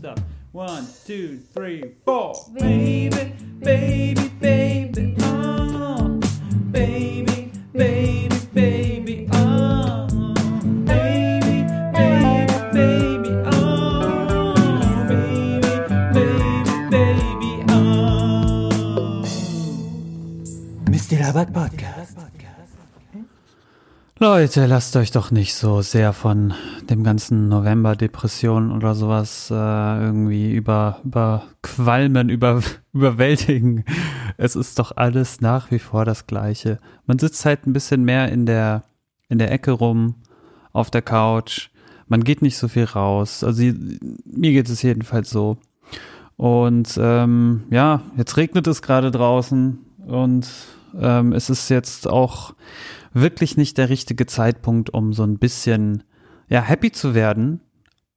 stop. One, two, three, four. Baby, baby, baby, Leute, lasst euch doch nicht so sehr von dem ganzen November-Depression oder sowas äh, irgendwie über, überqualmen, über, überwältigen. Es ist doch alles nach wie vor das Gleiche. Man sitzt halt ein bisschen mehr in der, in der Ecke rum, auf der Couch. Man geht nicht so viel raus. Also mir geht es jedenfalls so. Und ähm, ja, jetzt regnet es gerade draußen und ähm, es ist jetzt auch wirklich nicht der richtige Zeitpunkt, um so ein bisschen ja happy zu werden,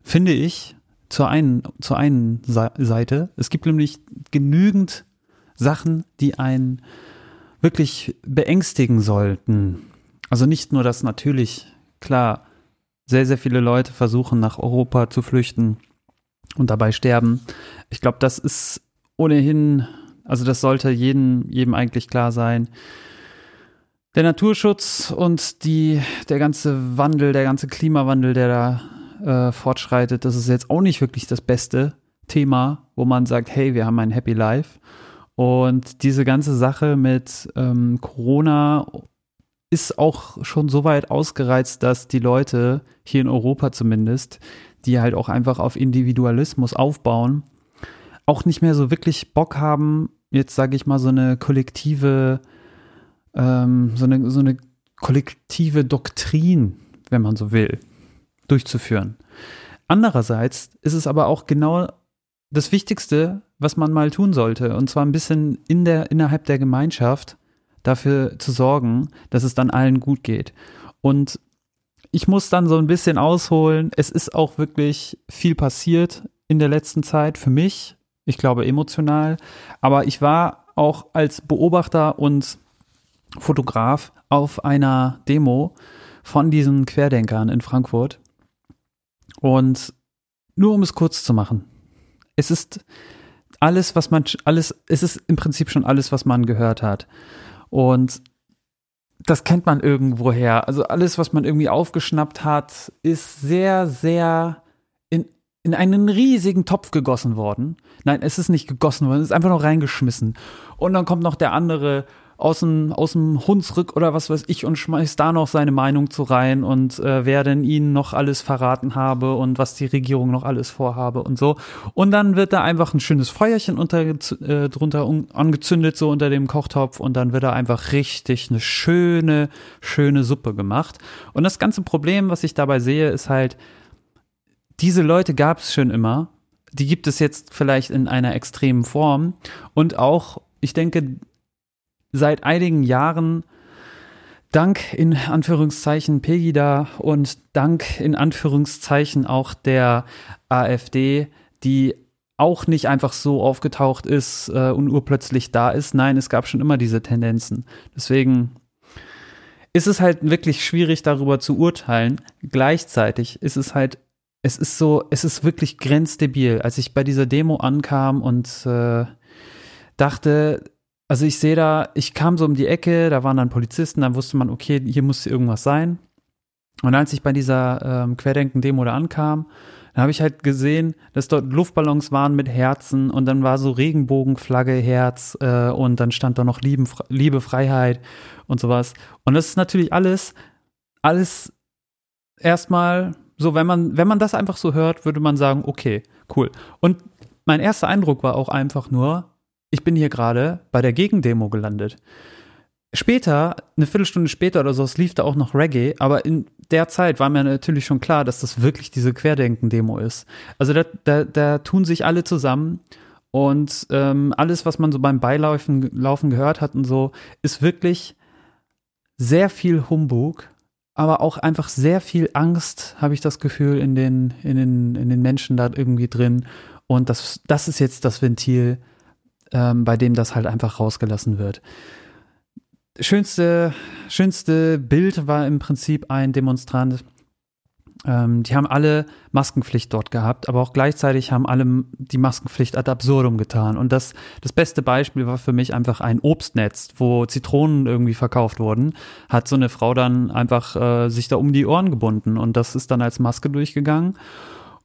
finde ich. Zur einen, zur einen Seite. Es gibt nämlich genügend Sachen, die einen wirklich beängstigen sollten. Also nicht nur, dass natürlich, klar, sehr, sehr viele Leute versuchen, nach Europa zu flüchten und dabei sterben. Ich glaube, das ist ohnehin, also das sollte jedem, jedem eigentlich klar sein der Naturschutz und die, der ganze Wandel, der ganze Klimawandel, der da äh, fortschreitet, das ist jetzt auch nicht wirklich das beste Thema, wo man sagt, hey, wir haben ein Happy Life. Und diese ganze Sache mit ähm, Corona ist auch schon so weit ausgereizt, dass die Leute hier in Europa zumindest, die halt auch einfach auf Individualismus aufbauen, auch nicht mehr so wirklich Bock haben, jetzt sage ich mal so eine kollektive ähm, so, eine, so eine kollektive Doktrin, wenn man so will, durchzuführen. Andererseits ist es aber auch genau das Wichtigste, was man mal tun sollte, und zwar ein bisschen in der, innerhalb der Gemeinschaft dafür zu sorgen, dass es dann allen gut geht. Und ich muss dann so ein bisschen ausholen. Es ist auch wirklich viel passiert in der letzten Zeit für mich. Ich glaube emotional. Aber ich war auch als Beobachter und Fotograf auf einer Demo von diesen Querdenkern in Frankfurt. Und nur um es kurz zu machen. Es ist alles, was man, alles, es ist im Prinzip schon alles, was man gehört hat. Und das kennt man irgendwoher. Also alles, was man irgendwie aufgeschnappt hat, ist sehr, sehr in, in einen riesigen Topf gegossen worden. Nein, es ist nicht gegossen worden, es ist einfach noch reingeschmissen. Und dann kommt noch der andere aus dem, aus dem Hunsrück oder was weiß ich und schmeißt da noch seine Meinung zu rein und äh, wer denn ihnen noch alles verraten habe und was die Regierung noch alles vorhabe und so. Und dann wird da einfach ein schönes Feuerchen unter, äh, drunter angezündet, so unter dem Kochtopf und dann wird da einfach richtig eine schöne, schöne Suppe gemacht. Und das ganze Problem, was ich dabei sehe, ist halt, diese Leute gab es schon immer. Die gibt es jetzt vielleicht in einer extremen Form. Und auch, ich denke, seit einigen Jahren dank in Anführungszeichen Pegida und dank in Anführungszeichen auch der AfD, die auch nicht einfach so aufgetaucht ist äh, und urplötzlich da ist. Nein, es gab schon immer diese Tendenzen. Deswegen ist es halt wirklich schwierig darüber zu urteilen. Gleichzeitig ist es halt, es ist so, es ist wirklich grenzdebil. Als ich bei dieser Demo ankam und äh, dachte, also ich sehe da, ich kam so um die Ecke, da waren dann Polizisten, dann wusste man, okay, hier muss irgendwas sein. Und als ich bei dieser ähm, Querdenken-Demo da ankam, dann habe ich halt gesehen, dass dort Luftballons waren mit Herzen und dann war so Regenbogenflagge, Herz äh, und dann stand da noch Lieben, Liebe, Freiheit und sowas. Und das ist natürlich alles, alles erstmal so, wenn man, wenn man das einfach so hört, würde man sagen, okay, cool. Und mein erster Eindruck war auch einfach nur, ich bin hier gerade bei der Gegendemo gelandet. Später, eine Viertelstunde später oder so, es lief da auch noch Reggae, aber in der Zeit war mir natürlich schon klar, dass das wirklich diese Querdenken-Demo ist. Also da, da, da tun sich alle zusammen und ähm, alles, was man so beim Beilaufen Laufen gehört hat und so, ist wirklich sehr viel Humbug, aber auch einfach sehr viel Angst, habe ich das Gefühl, in den, in den, in den Menschen da irgendwie drin. Und das, das ist jetzt das Ventil, ähm, bei dem das halt einfach rausgelassen wird. Schönste, schönste Bild war im Prinzip ein Demonstrant, ähm, die haben alle Maskenpflicht dort gehabt, aber auch gleichzeitig haben alle die Maskenpflicht ad absurdum getan. Und das, das beste Beispiel war für mich einfach ein Obstnetz, wo Zitronen irgendwie verkauft wurden, hat so eine Frau dann einfach äh, sich da um die Ohren gebunden und das ist dann als Maske durchgegangen.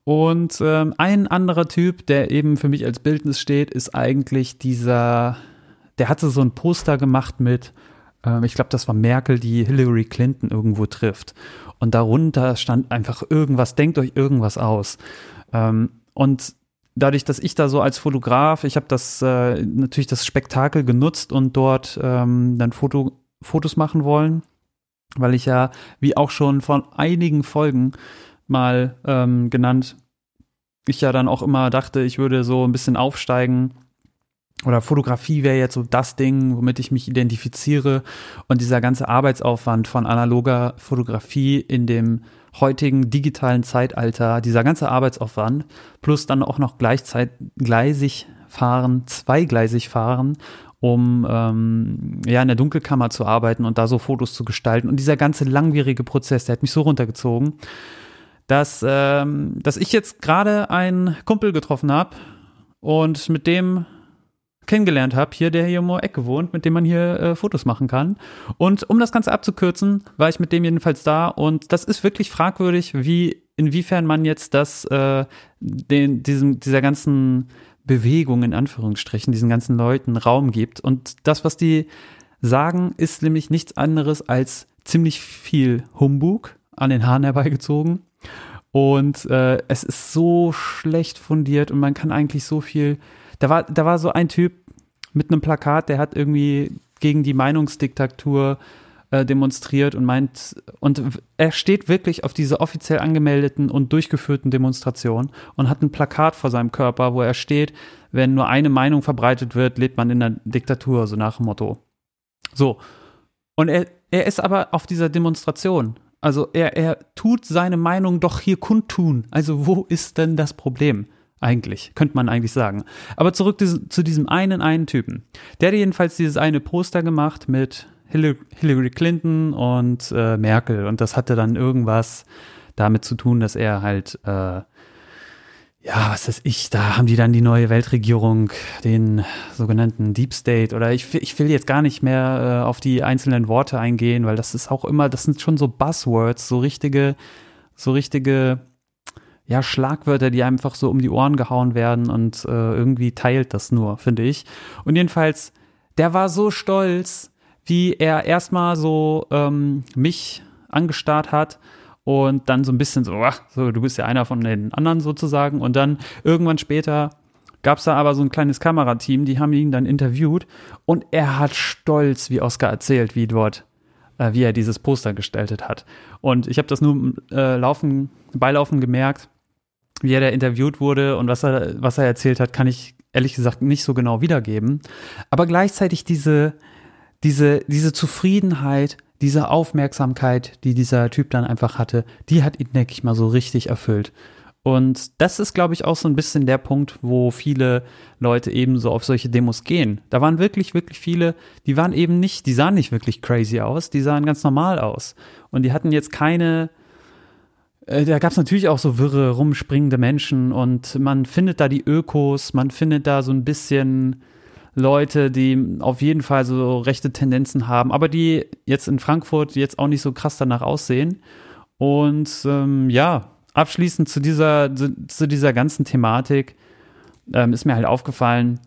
Und ähm, ein anderer Typ, der eben für mich als Bildnis steht, ist eigentlich dieser, der hatte so ein Poster gemacht mit, ähm, ich glaube, das war Merkel, die Hillary Clinton irgendwo trifft. Und darunter stand einfach irgendwas, denkt euch irgendwas aus. Ähm, und dadurch, dass ich da so als Fotograf, ich habe das äh, natürlich das Spektakel genutzt und dort ähm, dann Foto, Fotos machen wollen, weil ich ja, wie auch schon von einigen Folgen mal ähm, genannt, ich ja dann auch immer dachte, ich würde so ein bisschen aufsteigen oder Fotografie wäre jetzt so das Ding, womit ich mich identifiziere. Und dieser ganze Arbeitsaufwand von analoger Fotografie in dem heutigen digitalen Zeitalter, dieser ganze Arbeitsaufwand, plus dann auch noch gleichzeitig fahren, zweigleisig fahren, um ähm, ja in der Dunkelkammer zu arbeiten und da so Fotos zu gestalten. Und dieser ganze langwierige Prozess, der hat mich so runtergezogen, dass, ähm, dass ich jetzt gerade einen Kumpel getroffen habe und mit dem kennengelernt habe, hier, der hier um die Ecke wohnt, mit dem man hier äh, Fotos machen kann. Und um das Ganze abzukürzen, war ich mit dem jedenfalls da und das ist wirklich fragwürdig, wie, inwiefern man jetzt das, äh, den, diesem, dieser ganzen Bewegung in Anführungsstrichen, diesen ganzen Leuten Raum gibt. Und das, was die sagen, ist nämlich nichts anderes als ziemlich viel Humbug an den Haaren herbeigezogen. Und äh, es ist so schlecht fundiert und man kann eigentlich so viel da war, da war so ein Typ mit einem Plakat, der hat irgendwie gegen die Meinungsdiktatur äh, demonstriert und meint, und er steht wirklich auf diese offiziell angemeldeten und durchgeführten Demonstrationen und hat ein Plakat vor seinem Körper, wo er steht, wenn nur eine Meinung verbreitet wird, lebt man in der Diktatur, so nach dem Motto. So. Und er, er ist aber auf dieser Demonstration. Also er, er tut seine Meinung doch hier kundtun. Also wo ist denn das Problem? Eigentlich, könnte man eigentlich sagen. Aber zurück zu diesem einen, einen Typen. Der hat jedenfalls dieses eine Poster gemacht mit Hillary Clinton und äh, Merkel. Und das hatte dann irgendwas damit zu tun, dass er halt, äh, ja, was weiß ich, da haben die dann die neue Weltregierung, den sogenannten Deep State, oder ich, ich will jetzt gar nicht mehr äh, auf die einzelnen Worte eingehen, weil das ist auch immer, das sind schon so Buzzwords, so richtige, so richtige ja, Schlagwörter, die einfach so um die Ohren gehauen werden und äh, irgendwie teilt das nur, finde ich. Und jedenfalls, der war so stolz, wie er erstmal so ähm, mich angestarrt hat und dann so ein bisschen so, ach, so, du bist ja einer von den anderen sozusagen. Und dann irgendwann später gab es da aber so ein kleines Kamerateam, die haben ihn dann interviewt und er hat stolz, wie Oscar erzählt, wie dort, äh, wie er dieses Poster gestaltet hat. Und ich habe das nur äh, laufen, beilaufen gemerkt wie er da interviewt wurde und was er, was er erzählt hat, kann ich ehrlich gesagt nicht so genau wiedergeben. Aber gleichzeitig diese, diese, diese Zufriedenheit, diese Aufmerksamkeit, die dieser Typ dann einfach hatte, die hat ihn, denke ich mal, so richtig erfüllt. Und das ist, glaube ich, auch so ein bisschen der Punkt, wo viele Leute eben so auf solche Demos gehen. Da waren wirklich, wirklich viele, die waren eben nicht, die sahen nicht wirklich crazy aus, die sahen ganz normal aus. Und die hatten jetzt keine, äh, da gab es natürlich auch so wirre, rumspringende Menschen und man findet da die Ökos, man findet da so ein bisschen Leute, die auf jeden Fall so rechte Tendenzen haben, aber die jetzt in Frankfurt jetzt auch nicht so krass danach aussehen. Und ähm, ja, abschließend zu dieser, zu dieser ganzen Thematik ähm, ist mir halt aufgefallen,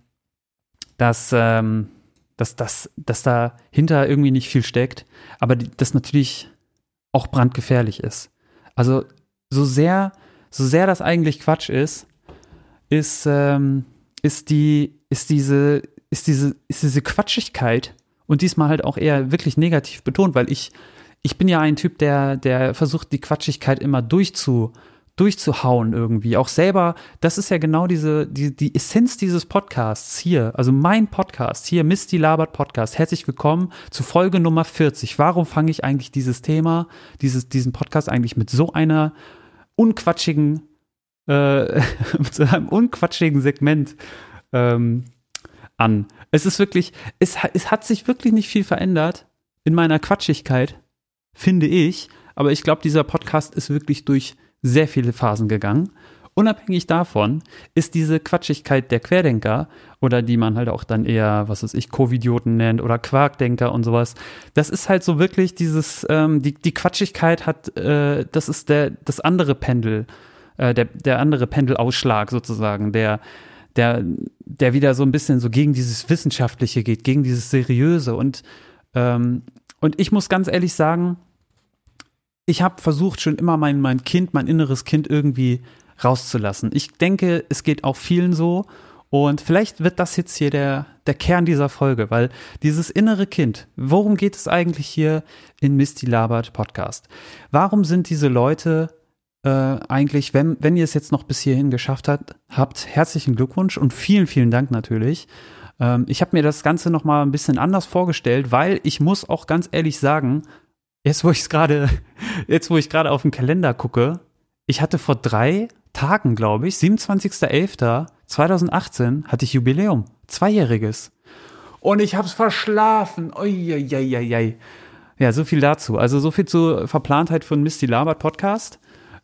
dass, ähm, dass, dass, dass dahinter irgendwie nicht viel steckt, aber das natürlich auch brandgefährlich ist. Also so sehr, so sehr das eigentlich Quatsch ist, ist, ähm, ist die, ist diese, ist diese, ist diese Quatschigkeit und diesmal halt auch eher wirklich negativ betont, weil ich, ich bin ja ein Typ, der, der versucht, die Quatschigkeit immer durchzu, durchzuhauen irgendwie. Auch selber, das ist ja genau diese, die, die Essenz dieses Podcasts hier, also mein Podcast, hier Misty Labert Podcast. Herzlich willkommen zu Folge Nummer 40. Warum fange ich eigentlich dieses Thema, dieses, diesen Podcast eigentlich mit so einer unquatschigen, äh, zu einem unquatschigen Segment ähm, an? Es ist wirklich, es, es hat sich wirklich nicht viel verändert in meiner Quatschigkeit, finde ich. aber ich glaube, dieser Podcast ist wirklich durch sehr viele Phasen gegangen. Unabhängig davon ist diese Quatschigkeit der Querdenker oder die man halt auch dann eher, was weiß ich, Covidioten nennt oder Quarkdenker und sowas, das ist halt so wirklich dieses, ähm, die, die Quatschigkeit hat, äh, das ist der, das andere Pendel, äh, der, der andere Pendelausschlag sozusagen, der, der, der wieder so ein bisschen so gegen dieses Wissenschaftliche geht, gegen dieses Seriöse und, ähm, und ich muss ganz ehrlich sagen, ich habe versucht schon immer mein, mein Kind, mein inneres Kind irgendwie rauszulassen. Ich denke, es geht auch vielen so. Und vielleicht wird das jetzt hier der, der Kern dieser Folge, weil dieses innere Kind, worum geht es eigentlich hier in Misty Labert Podcast? Warum sind diese Leute äh, eigentlich, wenn, wenn ihr es jetzt noch bis hierhin geschafft habt, habt, herzlichen Glückwunsch und vielen, vielen Dank natürlich. Ähm, ich habe mir das Ganze noch mal ein bisschen anders vorgestellt, weil ich muss auch ganz ehrlich sagen, jetzt wo ich gerade, jetzt wo ich gerade auf den Kalender gucke, ich hatte vor drei Tagen, glaube ich, 27.11.2018 hatte ich Jubiläum. Zweijähriges. Und ich habe es verschlafen. Uiuiuiui. Ja, so viel dazu. Also so viel zur Verplantheit von Misty Labert Podcast.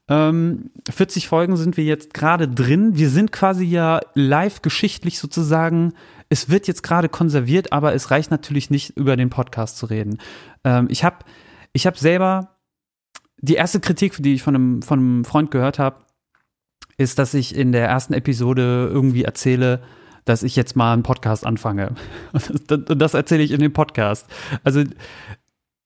Ähm, 40 Folgen sind wir jetzt gerade drin. Wir sind quasi ja live geschichtlich sozusagen. Es wird jetzt gerade konserviert, aber es reicht natürlich nicht, über den Podcast zu reden. Ähm, ich habe ich hab selber die erste Kritik, die ich von einem, von einem Freund gehört habe, ist, dass ich in der ersten Episode irgendwie erzähle, dass ich jetzt mal einen Podcast anfange. Und das erzähle ich in dem Podcast. Also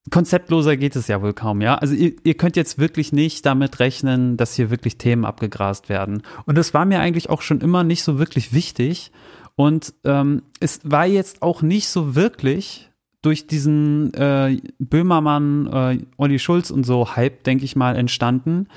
konzeptloser geht es ja wohl kaum, ja. Also ihr, ihr, könnt jetzt wirklich nicht damit rechnen, dass hier wirklich Themen abgegrast werden. Und das war mir eigentlich auch schon immer nicht so wirklich wichtig. Und ähm, es war jetzt auch nicht so wirklich durch diesen äh, Böhmermann, äh, Olli Schulz und so Hype, denke ich mal, entstanden.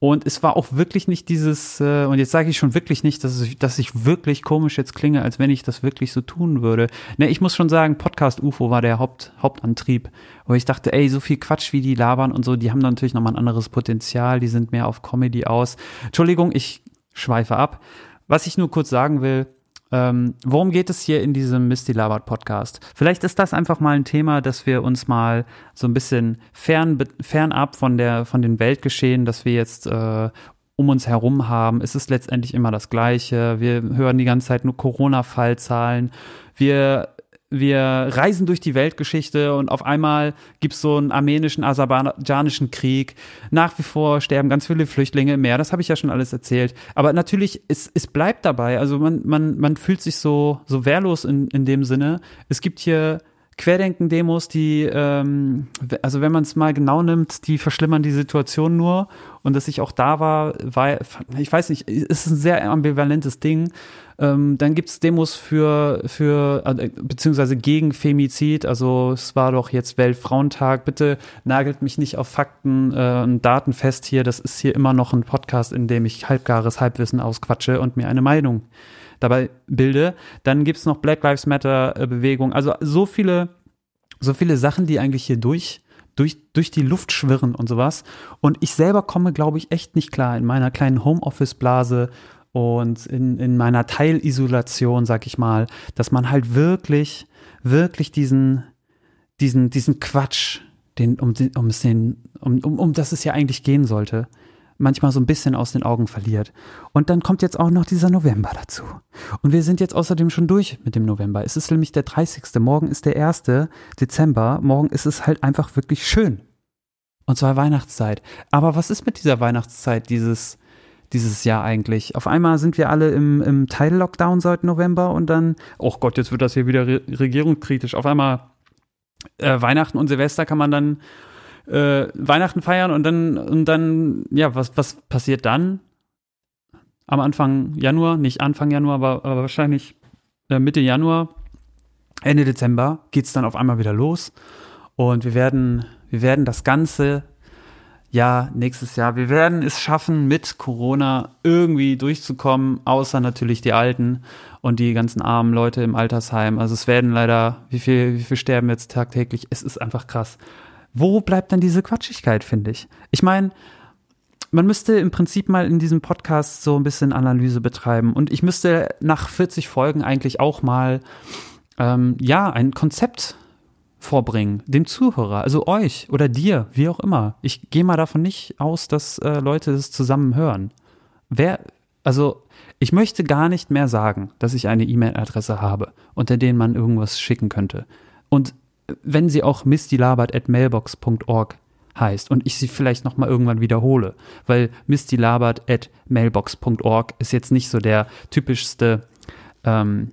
Und es war auch wirklich nicht dieses, äh, und jetzt sage ich schon wirklich nicht, dass, ich, dass ich wirklich komisch jetzt klinge, als wenn ich das wirklich so tun würde. Ne, ich muss schon sagen, Podcast UFO war der Haupt, Hauptantrieb, wo ich dachte, ey, so viel Quatsch, wie die labern und so, die haben natürlich nochmal ein anderes Potenzial, die sind mehr auf Comedy aus. Entschuldigung, ich schweife ab. Was ich nur kurz sagen will, ähm, worum geht es hier in diesem Misty Labert Podcast? Vielleicht ist das einfach mal ein Thema, dass wir uns mal so ein bisschen fern, fernab von der, von den Weltgeschehen, dass wir jetzt äh, um uns herum haben. Es ist letztendlich immer das Gleiche. Wir hören die ganze Zeit nur Corona-Fallzahlen. Wir wir reisen durch die Weltgeschichte und auf einmal gibt es so einen armenischen, aserbaidschanischen Krieg. Nach wie vor sterben ganz viele Flüchtlinge im Meer, das habe ich ja schon alles erzählt. Aber natürlich, es, es bleibt dabei. Also man, man, man fühlt sich so, so wehrlos in, in dem Sinne. Es gibt hier Querdenken-Demos, die, ähm, also wenn man es mal genau nimmt, die verschlimmern die Situation nur. Und dass ich auch da war, war, ich weiß nicht, ist ein sehr ambivalentes Ding. Ähm, dann gibt es Demos für, für äh, beziehungsweise gegen Femizid. Also es war doch jetzt Weltfrauentag. Bitte nagelt mich nicht auf Fakten äh, und Daten fest hier. Das ist hier immer noch ein Podcast, in dem ich halbgares Halbwissen ausquatsche und mir eine Meinung dabei bilde. Dann gibt es noch Black Lives Matter äh, Bewegung. Also so viele, so viele Sachen, die eigentlich hier durch, durch, durch die Luft schwirren und sowas. Und ich selber komme, glaube ich, echt nicht klar in meiner kleinen Homeoffice-Blase und in, in meiner Teilisolation, sag ich mal, dass man halt wirklich, wirklich diesen, diesen, diesen Quatsch, den, um, um, um, um das es ja eigentlich gehen sollte, manchmal so ein bisschen aus den Augen verliert. Und dann kommt jetzt auch noch dieser November dazu. Und wir sind jetzt außerdem schon durch mit dem November. Es ist nämlich der 30. Morgen ist der 1. Dezember. Morgen ist es halt einfach wirklich schön. Und zwar Weihnachtszeit. Aber was ist mit dieser Weihnachtszeit dieses, dieses Jahr eigentlich? Auf einmal sind wir alle im, im Teil-Lockdown seit November und dann, oh Gott, jetzt wird das hier wieder re regierungskritisch. Auf einmal äh, Weihnachten und Silvester kann man dann äh, Weihnachten feiern und dann, und dann, ja, was, was passiert dann? Am Anfang Januar, nicht Anfang Januar, aber, aber wahrscheinlich äh, Mitte Januar, Ende Dezember geht es dann auf einmal wieder los. Und wir werden, wir werden das ganze Jahr, nächstes Jahr, wir werden es schaffen, mit Corona irgendwie durchzukommen, außer natürlich die Alten und die ganzen armen Leute im Altersheim. Also es werden leider, wie viel, wie viel sterben jetzt tagtäglich? Es ist einfach krass wo bleibt dann diese Quatschigkeit, finde ich? Ich meine, man müsste im Prinzip mal in diesem Podcast so ein bisschen Analyse betreiben. Und ich müsste nach 40 Folgen eigentlich auch mal, ähm, ja, ein Konzept vorbringen, dem Zuhörer, also euch oder dir, wie auch immer. Ich gehe mal davon nicht aus, dass äh, Leute das zusammen hören. Wer, also ich möchte gar nicht mehr sagen, dass ich eine E-Mail-Adresse habe, unter denen man irgendwas schicken könnte. Und wenn sie auch mistylabert.mailbox.org heißt und ich sie vielleicht nochmal irgendwann wiederhole, weil mistylabert.mailbox.org ist jetzt nicht so der typischste ähm,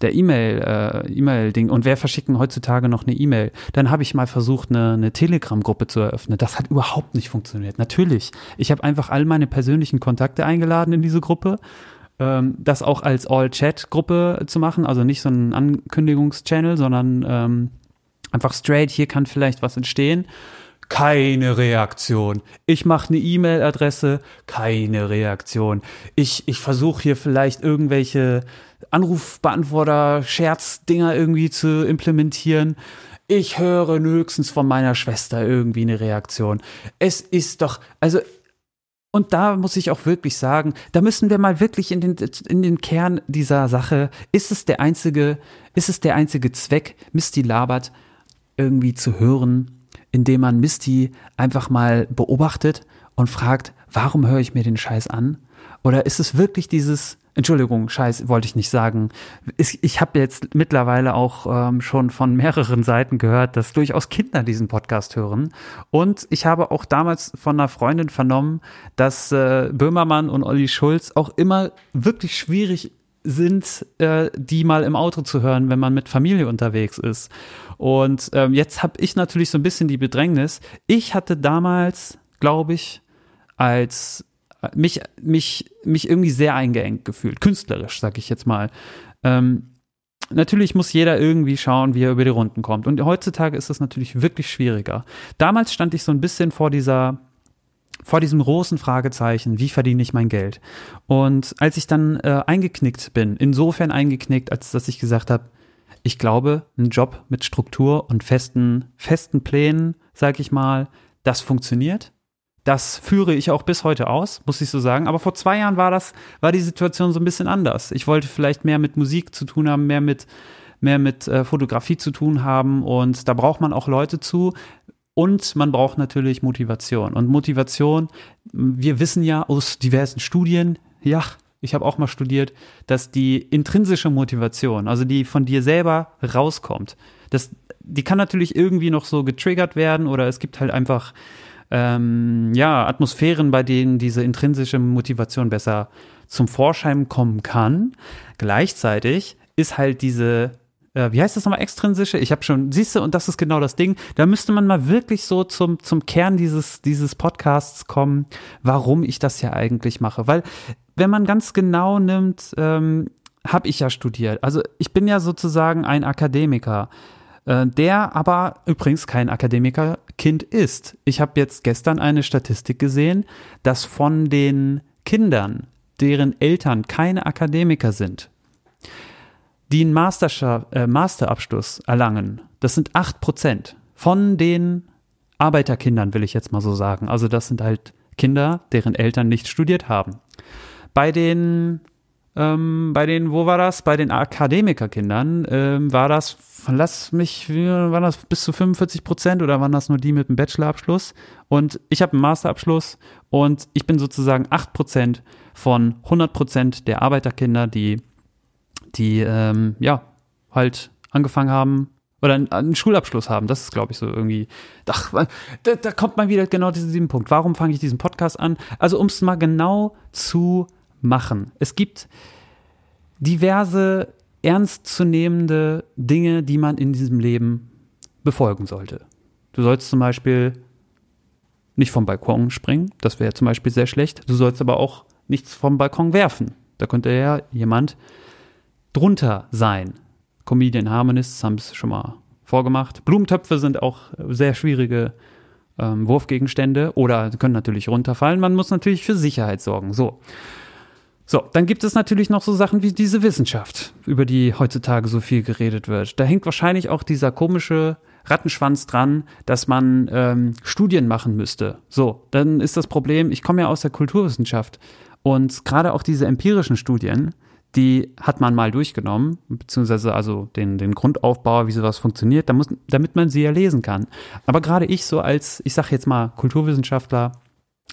der E-Mail, äh, E-Mail-Ding. Und wer verschicken heutzutage noch eine E-Mail? Dann habe ich mal versucht, eine, eine Telegram-Gruppe zu eröffnen. Das hat überhaupt nicht funktioniert. Natürlich. Ich habe einfach all meine persönlichen Kontakte eingeladen in diese Gruppe. Ähm, das auch als All-Chat-Gruppe zu machen, also nicht so ein Ankündigungschannel, sondern ähm, einfach straight, hier kann vielleicht was entstehen keine Reaktion. Ich mache eine E-Mail-Adresse, keine Reaktion. Ich, ich versuche hier vielleicht irgendwelche Anrufbeantworter, Scherzdinger irgendwie zu implementieren. Ich höre höchstens von meiner Schwester irgendwie eine Reaktion. Es ist doch, also und da muss ich auch wirklich sagen, da müssen wir mal wirklich in den, in den Kern dieser Sache, ist es der einzige, ist es der einzige Zweck, Misty labert, irgendwie zu hören, indem man Misty einfach mal beobachtet und fragt, warum höre ich mir den Scheiß an? Oder ist es wirklich dieses, Entschuldigung, Scheiß wollte ich nicht sagen. Ich, ich habe jetzt mittlerweile auch ähm, schon von mehreren Seiten gehört, dass durchaus Kinder diesen Podcast hören. Und ich habe auch damals von einer Freundin vernommen, dass äh, Böhmermann und Olli Schulz auch immer wirklich schwierig sind, äh, die mal im Auto zu hören, wenn man mit Familie unterwegs ist. Und ähm, jetzt habe ich natürlich so ein bisschen die Bedrängnis. Ich hatte damals, glaube ich, als äh, mich, mich, mich irgendwie sehr eingeengt gefühlt, künstlerisch, sag ich jetzt mal. Ähm, natürlich muss jeder irgendwie schauen, wie er über die Runden kommt. Und heutzutage ist das natürlich wirklich schwieriger. Damals stand ich so ein bisschen vor dieser vor diesem großen Fragezeichen, wie verdiene ich mein Geld? Und als ich dann äh, eingeknickt bin, insofern eingeknickt, als dass ich gesagt habe, ich glaube, ein Job mit Struktur und festen, festen Plänen, sag ich mal, das funktioniert. Das führe ich auch bis heute aus, muss ich so sagen. Aber vor zwei Jahren war das, war die Situation so ein bisschen anders. Ich wollte vielleicht mehr mit Musik zu tun haben, mehr mit, mehr mit äh, Fotografie zu tun haben. Und da braucht man auch Leute zu, und man braucht natürlich Motivation. Und Motivation, wir wissen ja aus diversen Studien, ja, ich habe auch mal studiert, dass die intrinsische Motivation, also die von dir selber rauskommt, das, die kann natürlich irgendwie noch so getriggert werden oder es gibt halt einfach ähm, ja, Atmosphären, bei denen diese intrinsische Motivation besser zum Vorschein kommen kann. Gleichzeitig ist halt diese äh, wie heißt das nochmal, extrinsische? Ich habe schon, siehst du, und das ist genau das Ding. Da müsste man mal wirklich so zum, zum Kern dieses, dieses Podcasts kommen, warum ich das ja eigentlich mache. Weil, wenn man ganz genau nimmt, ähm, habe ich ja studiert. Also ich bin ja sozusagen ein Akademiker, äh, der aber übrigens kein Akademikerkind ist. Ich habe jetzt gestern eine Statistik gesehen, dass von den Kindern, deren Eltern keine Akademiker sind, die einen Master, äh, Masterabschluss erlangen, das sind 8% von den Arbeiterkindern, will ich jetzt mal so sagen. Also das sind halt Kinder, deren Eltern nicht studiert haben. Bei den, ähm, bei den, wo war das? Bei den Akademikerkindern ähm, war das, lass mich, waren das bis zu 45 Prozent oder waren das nur die mit einem Bachelorabschluss? Und ich habe einen Masterabschluss und ich bin sozusagen 8 Prozent von 100 Prozent der Arbeiterkinder, die die ähm, ja halt angefangen haben oder einen, Schulabschluss haben. Das ist, glaube ich, so irgendwie. Ach, da, da kommt mal wieder genau diesen sieben Punkt. Warum fange ich diesen Podcast an? Also, um es mal genau zu machen. Es gibt diverse ernstzunehmende Dinge, die man in diesem Leben befolgen sollte. Du sollst zum Beispiel nicht vom Balkon springen, das wäre zum Beispiel sehr schlecht. Du sollst aber auch nichts vom Balkon werfen. Da könnte ja jemand drunter sein. Comedian Harmonists haben es schon mal vorgemacht. Blumentöpfe sind auch sehr schwierige ähm, Wurfgegenstände oder können natürlich runterfallen. Man muss natürlich für Sicherheit sorgen. So. So, dann gibt es natürlich noch so Sachen wie diese Wissenschaft, über die heutzutage so viel geredet wird. Da hängt wahrscheinlich auch dieser komische Rattenschwanz dran, dass man ähm, Studien machen müsste. So, dann ist das Problem, ich komme ja aus der Kulturwissenschaft und gerade auch diese empirischen Studien, die hat man mal durchgenommen, beziehungsweise also den, den Grundaufbau, wie sowas funktioniert, damit man sie ja lesen kann. Aber gerade ich so als, ich sag jetzt mal, Kulturwissenschaftler,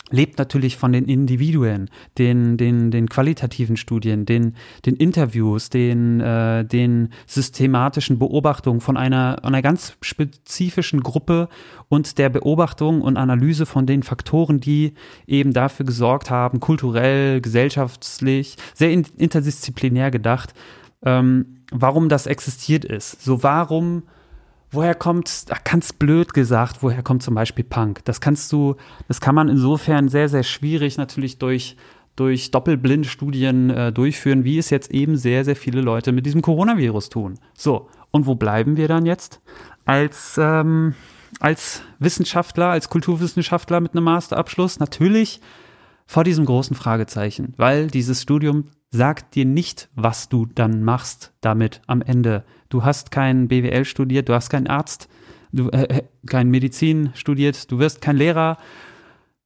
lebt natürlich von den Individuen, den, den, den qualitativen Studien, den, den Interviews, den, äh, den systematischen Beobachtungen von einer, einer ganz spezifischen Gruppe und der Beobachtung und Analyse von den Faktoren, die eben dafür gesorgt haben, kulturell, gesellschaftlich, sehr interdisziplinär gedacht, ähm, warum das existiert ist. So warum woher kommt, ganz blöd gesagt, woher kommt zum Beispiel Punk? Das kannst du, das kann man insofern sehr, sehr schwierig natürlich durch, durch Doppelblindstudien äh, durchführen, wie es jetzt eben sehr, sehr viele Leute mit diesem Coronavirus tun. So, und wo bleiben wir dann jetzt? Als, ähm, als Wissenschaftler, als Kulturwissenschaftler mit einem Masterabschluss? Natürlich vor diesem großen Fragezeichen, weil dieses Studium sagt dir nicht, was du dann machst damit am Ende. Du hast kein BWL studiert, du hast keinen Arzt, du äh, äh, kein Medizin studiert, du wirst kein Lehrer.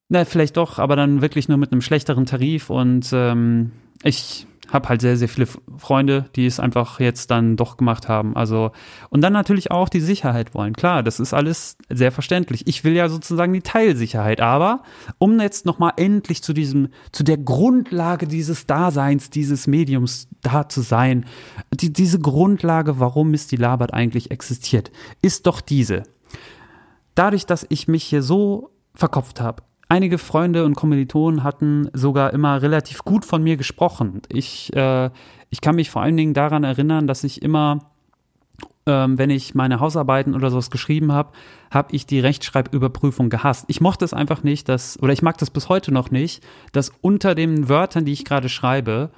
Na, vielleicht doch, aber dann wirklich nur mit einem schlechteren Tarif und ähm, ich habe halt sehr, sehr viele Freunde, die es einfach jetzt dann doch gemacht haben. Also, und dann natürlich auch die Sicherheit wollen. Klar, das ist alles sehr verständlich. Ich will ja sozusagen die Teilsicherheit. Aber um jetzt nochmal endlich zu diesem, zu der Grundlage dieses Daseins, dieses Mediums da zu sein, die, diese Grundlage, warum Misty Labert eigentlich existiert, ist doch diese. Dadurch, dass ich mich hier so verkopft habe, einige Freunde und Kommilitonen hatten sogar immer relativ gut von mir gesprochen. Ich, äh, ich kann mich vor allen Dingen daran erinnern, dass ich immer, ähm, wenn ich meine Hausarbeiten oder sowas geschrieben habe, habe ich die Rechtschreibüberprüfung gehasst. Ich mochte es einfach nicht, dass, oder ich mag das bis heute noch nicht, dass unter den Wörtern, die ich gerade schreibe,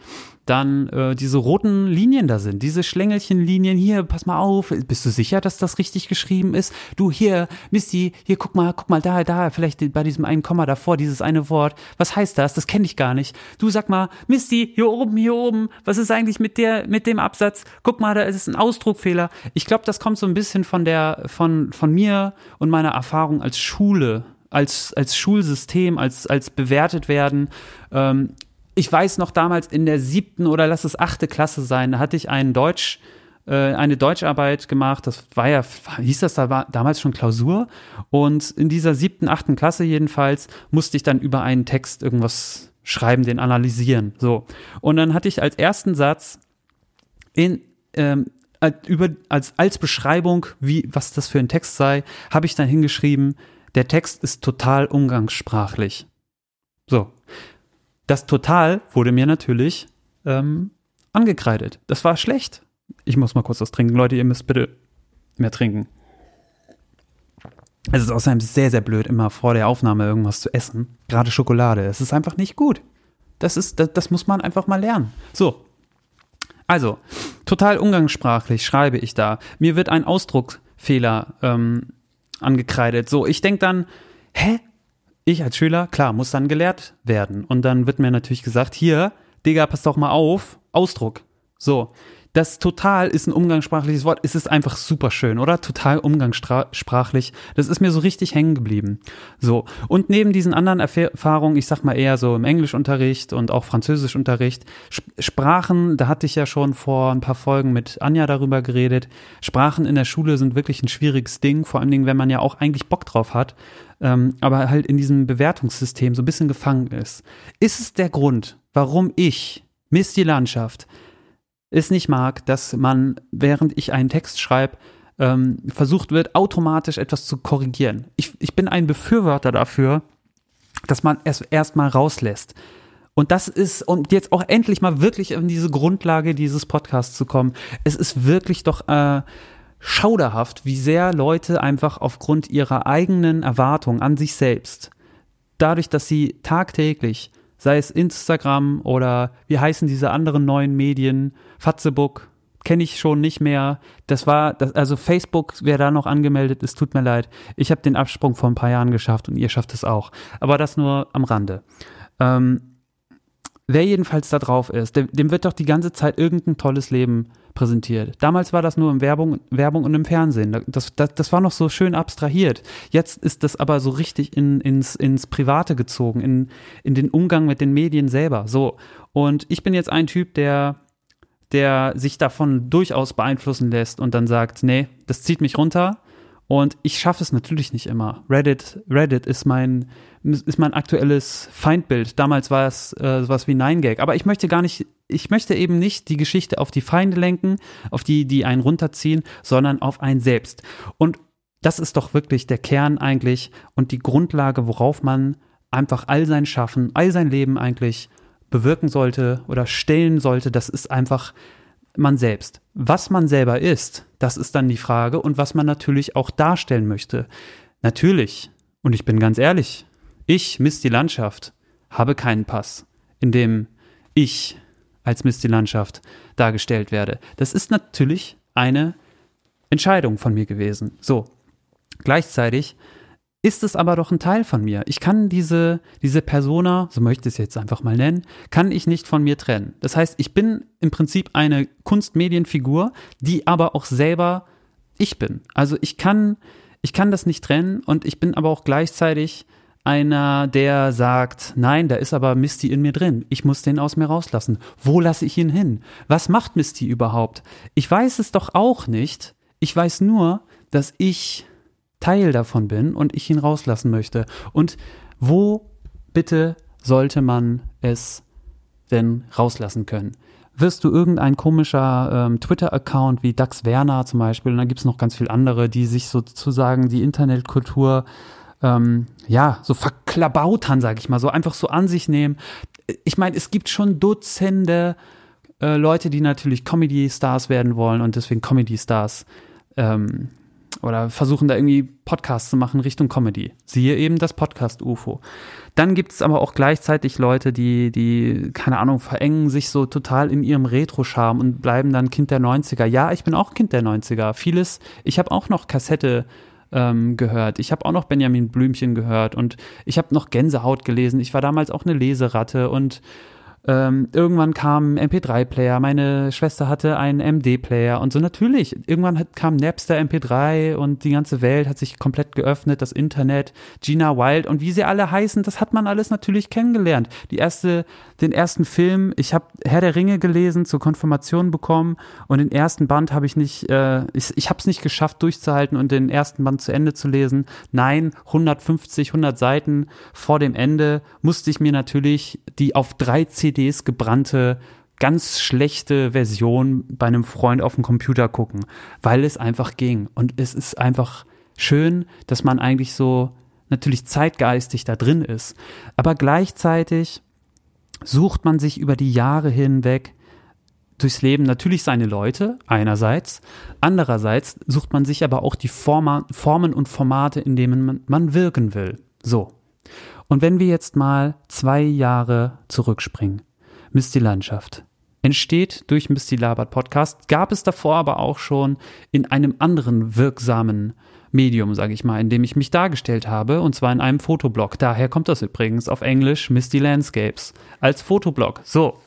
dann äh, diese roten Linien da sind, diese Schlängelchenlinien hier, pass mal auf, bist du sicher, dass das richtig geschrieben ist? Du hier, Misty, hier guck mal, guck mal da, da, vielleicht bei diesem einen Komma davor, dieses eine Wort. Was heißt das? Das kenne ich gar nicht. Du sag mal, Misty, hier oben, hier oben, was ist eigentlich mit der mit dem Absatz? Guck mal, da ist ein Ausdruckfehler. Ich glaube, das kommt so ein bisschen von der von von mir und meiner Erfahrung als Schule als, als Schulsystem, als, als bewertet werden. Ähm, ich weiß noch damals in der siebten oder lass es achte Klasse sein, da hatte ich einen Deutsch, äh, eine Deutscharbeit gemacht. Das war ja, hieß das da war damals schon Klausur. Und in dieser siebten, achten Klasse jedenfalls musste ich dann über einen Text irgendwas schreiben, den analysieren. So. Und dann hatte ich als ersten Satz in, ähm, über, als, als Beschreibung, wie, was das für ein Text sei, habe ich dann hingeschrieben, der Text ist total umgangssprachlich. So. Das Total wurde mir natürlich ähm, angekreidet. Das war schlecht. Ich muss mal kurz was trinken. Leute, ihr müsst bitte mehr trinken. Es ist außerdem sehr, sehr blöd, immer vor der Aufnahme irgendwas zu essen. Gerade Schokolade. Es ist einfach nicht gut. Das, ist, das, das muss man einfach mal lernen. So. Also, total umgangssprachlich schreibe ich da. Mir wird ein Ausdruckfehler ähm, angekreidet. So, ich denke dann, hä? Ich als Schüler, klar, muss dann gelehrt werden. Und dann wird mir natürlich gesagt, hier, Digga, pass doch mal auf, Ausdruck. So. Das total ist ein umgangssprachliches Wort. Es ist einfach super schön, oder? Total umgangssprachlich. Das ist mir so richtig hängen geblieben. So. Und neben diesen anderen Erfahrungen, ich sag mal eher so im Englischunterricht und auch Französischunterricht, Sprachen, da hatte ich ja schon vor ein paar Folgen mit Anja darüber geredet. Sprachen in der Schule sind wirklich ein schwieriges Ding, vor allen Dingen, wenn man ja auch eigentlich Bock drauf hat ähm, aber halt in diesem Bewertungssystem so ein bisschen gefangen ist. Ist es der Grund, warum ich Mist die Landschaft es nicht mag, dass man, während ich einen Text schreibe, ähm, versucht wird, automatisch etwas zu korrigieren. Ich, ich bin ein Befürworter dafür, dass man es erst mal rauslässt. Und das ist, und jetzt auch endlich mal wirklich an diese Grundlage dieses Podcasts zu kommen. Es ist wirklich doch äh, schauderhaft, wie sehr Leute einfach aufgrund ihrer eigenen Erwartungen an sich selbst, dadurch, dass sie tagtäglich, sei es Instagram oder wie heißen diese anderen neuen Medien, Fatzebook, kenne ich schon nicht mehr. Das war, das, also Facebook, wer da noch angemeldet ist, tut mir leid. Ich habe den Absprung vor ein paar Jahren geschafft und ihr schafft es auch. Aber das nur am Rande. Ähm, Wer jedenfalls da drauf ist, dem, dem, wird doch die ganze Zeit irgendein tolles Leben präsentiert. Damals war das nur in Werbung, Werbung und im Fernsehen. Das, das, das war noch so schön abstrahiert. Jetzt ist das aber so richtig in, ins, ins Private gezogen, in, in den Umgang mit den Medien selber. So. Und ich bin jetzt ein Typ, der der sich davon durchaus beeinflussen lässt und dann sagt, nee, das zieht mich runter und ich schaffe es natürlich nicht immer. Reddit, Reddit ist mein, ist mein aktuelles Feindbild. Damals war es äh, sowas wie Nine Gag. Aber ich möchte gar nicht, ich möchte eben nicht die Geschichte auf die Feinde lenken, auf die, die einen runterziehen, sondern auf einen selbst. Und das ist doch wirklich der Kern eigentlich und die Grundlage, worauf man einfach all sein Schaffen, all sein Leben eigentlich bewirken sollte oder stellen sollte. Das ist einfach man selbst. Was man selber ist, das ist dann die Frage und was man natürlich auch darstellen möchte. Natürlich, und ich bin ganz ehrlich, ich, Misty Landschaft, habe keinen Pass, in dem ich als Misty Landschaft dargestellt werde. Das ist natürlich eine Entscheidung von mir gewesen. So. Gleichzeitig ist es aber doch ein Teil von mir. Ich kann diese, diese Persona, so möchte ich es jetzt einfach mal nennen, kann ich nicht von mir trennen. Das heißt, ich bin im Prinzip eine Kunstmedienfigur, die aber auch selber ich bin. Also ich kann, ich kann das nicht trennen und ich bin aber auch gleichzeitig einer, der sagt, nein, da ist aber Misty in mir drin. Ich muss den aus mir rauslassen. Wo lasse ich ihn hin? Was macht Misty überhaupt? Ich weiß es doch auch nicht. Ich weiß nur, dass ich Teil davon bin und ich ihn rauslassen möchte. Und wo bitte sollte man es denn rauslassen können? Wirst du irgendein komischer ähm, Twitter-Account wie Dax Werner zum Beispiel, und dann gibt es noch ganz viele andere, die sich sozusagen die Internetkultur ähm, ja, so verklabautern, sag ich mal, so einfach so an sich nehmen. Ich meine, es gibt schon Dutzende äh, Leute, die natürlich Comedy-Stars werden wollen und deswegen Comedy-Stars ähm, oder versuchen da irgendwie Podcasts zu machen Richtung Comedy. Siehe eben das Podcast UFO. Dann gibt es aber auch gleichzeitig Leute, die, die, keine Ahnung, verengen sich so total in ihrem Retro-Charme und bleiben dann Kind der 90er. Ja, ich bin auch Kind der 90er. Vieles, ich habe auch noch Kassette ähm, gehört. Ich habe auch noch Benjamin Blümchen gehört und ich habe noch Gänsehaut gelesen. Ich war damals auch eine Leseratte und ähm, irgendwann kam MP3-Player, meine Schwester hatte einen MD-Player und so natürlich. Irgendwann hat, kam Napster MP3 und die ganze Welt hat sich komplett geöffnet, das Internet, Gina Wild und wie sie alle heißen, das hat man alles natürlich kennengelernt. Die erste, den ersten Film, ich habe Herr der Ringe gelesen, zur Konfirmation bekommen und den ersten Band habe ich nicht, äh, ich, ich habe es nicht geschafft durchzuhalten und den ersten Band zu Ende zu lesen. Nein, 150, 100 Seiten vor dem Ende musste ich mir natürlich die auf drei CDs CDs gebrannte, ganz schlechte Version bei einem Freund auf dem Computer gucken, weil es einfach ging. Und es ist einfach schön, dass man eigentlich so natürlich zeitgeistig da drin ist. Aber gleichzeitig sucht man sich über die Jahre hinweg durchs Leben natürlich seine Leute einerseits, andererseits sucht man sich aber auch die Forma, Formen und Formate, in denen man, man wirken will. So, und wenn wir jetzt mal zwei Jahre zurückspringen, Misty Landschaft entsteht durch Misty Labert Podcast, gab es davor aber auch schon in einem anderen wirksamen Medium, sage ich mal, in dem ich mich dargestellt habe, und zwar in einem Fotoblog. Daher kommt das übrigens auf Englisch Misty Landscapes als Fotoblog. So,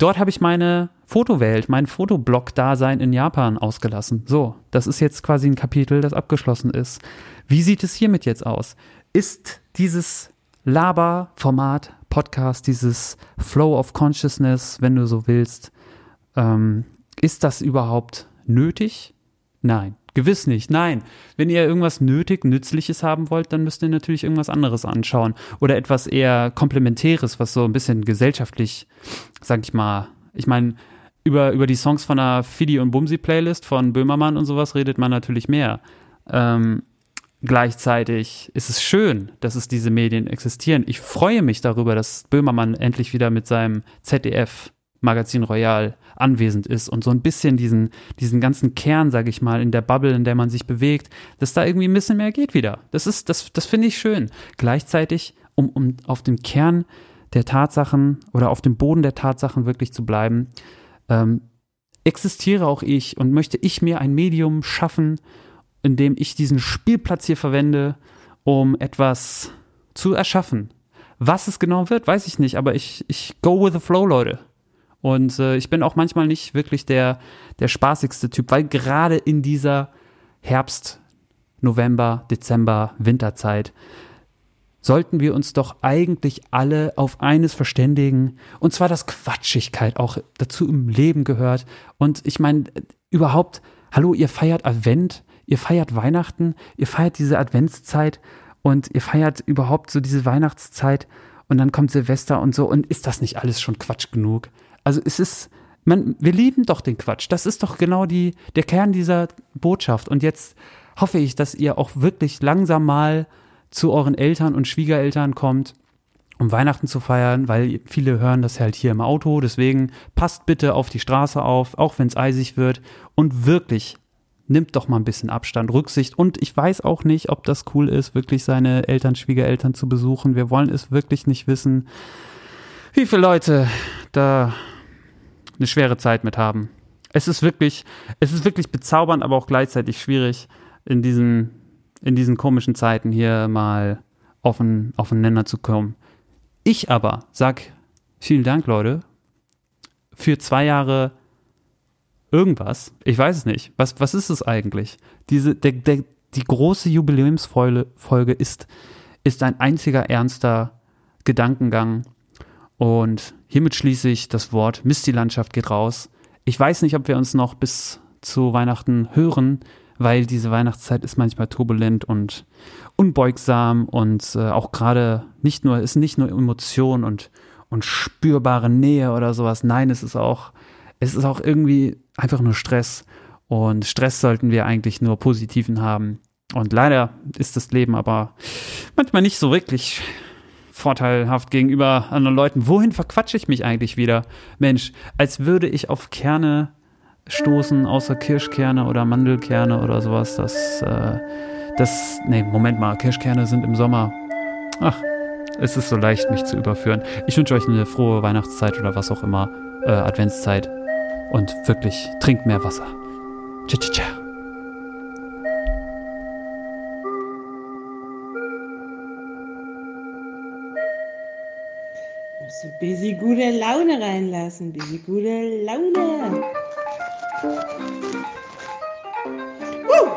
dort habe ich meine Fotowelt, mein Fotoblog-Dasein in Japan ausgelassen. So, das ist jetzt quasi ein Kapitel, das abgeschlossen ist. Wie sieht es hiermit jetzt aus? Ist dieses Laber-Format, Podcast, dieses Flow of Consciousness, wenn du so willst, ähm, ist das überhaupt nötig? Nein, gewiss nicht. Nein, wenn ihr irgendwas nötig, nützliches haben wollt, dann müsst ihr natürlich irgendwas anderes anschauen oder etwas eher komplementäres, was so ein bisschen gesellschaftlich, sag ich mal, ich meine, über, über die Songs von der Fidi und Bumsi Playlist von Böhmermann und sowas redet man natürlich mehr. Ähm, Gleichzeitig ist es schön, dass es diese Medien existieren. Ich freue mich darüber, dass Böhmermann endlich wieder mit seinem ZDF Magazin Royal anwesend ist und so ein bisschen diesen, diesen ganzen Kern, sage ich mal, in der Bubble, in der man sich bewegt, dass da irgendwie ein bisschen mehr geht wieder. Das ist, das, das finde ich schön. Gleichzeitig, um, um auf dem Kern der Tatsachen oder auf dem Boden der Tatsachen wirklich zu bleiben, ähm, existiere auch ich und möchte ich mir ein Medium schaffen, indem ich diesen Spielplatz hier verwende, um etwas zu erschaffen. Was es genau wird, weiß ich nicht, aber ich, ich go with the flow, Leute. Und äh, ich bin auch manchmal nicht wirklich der, der spaßigste Typ, weil gerade in dieser Herbst, November, Dezember, Winterzeit sollten wir uns doch eigentlich alle auf eines verständigen, und zwar, dass Quatschigkeit auch dazu im Leben gehört. Und ich meine, überhaupt, hallo, ihr feiert Advent, ihr feiert Weihnachten, ihr feiert diese Adventszeit und ihr feiert überhaupt so diese Weihnachtszeit und dann kommt Silvester und so. Und ist das nicht alles schon Quatsch genug? Also es ist, man, wir lieben doch den Quatsch. Das ist doch genau die, der Kern dieser Botschaft. Und jetzt hoffe ich, dass ihr auch wirklich langsam mal zu euren Eltern und Schwiegereltern kommt, um Weihnachten zu feiern, weil viele hören das halt hier im Auto. Deswegen passt bitte auf die Straße auf, auch wenn es eisig wird. Und wirklich, nimmt doch mal ein bisschen Abstand, Rücksicht. Und ich weiß auch nicht, ob das cool ist, wirklich seine Eltern, Schwiegereltern zu besuchen. Wir wollen es wirklich nicht wissen, wie viele Leute da eine schwere Zeit mit haben. Es ist wirklich, es ist wirklich bezaubernd, aber auch gleichzeitig schwierig in diesen in diesen komischen Zeiten hier mal auf einen, Nenner zu kommen. Ich aber sag vielen Dank, Leute, für zwei Jahre irgendwas. Ich weiß es nicht. Was, was ist es eigentlich? Diese, der, der, die große Jubiläumsfolge ist, ist ein einziger ernster Gedankengang. Und hiermit schließe ich das Wort. Mist, die Landschaft geht raus. Ich weiß nicht, ob wir uns noch bis zu Weihnachten hören weil diese Weihnachtszeit ist manchmal turbulent und unbeugsam und äh, auch gerade nicht nur, ist nicht nur Emotion und, und spürbare Nähe oder sowas. Nein, es ist auch, es ist auch irgendwie einfach nur Stress. Und Stress sollten wir eigentlich nur positiven haben. Und leider ist das Leben aber manchmal nicht so wirklich vorteilhaft gegenüber anderen Leuten. Wohin verquatsche ich mich eigentlich wieder? Mensch, als würde ich auf Kerne stoßen, außer Kirschkerne oder Mandelkerne oder sowas. Das, äh, das, nee, Moment mal, Kirschkerne sind im Sommer. Ach, es ist so leicht, mich zu überführen. Ich wünsche euch eine frohe Weihnachtszeit oder was auch immer, äh, Adventszeit. Und wirklich, trinkt mehr Wasser. Tschüss. tschä, tschä. Musst du busy gute Laune reinlassen. Busy gute Laune. Uh!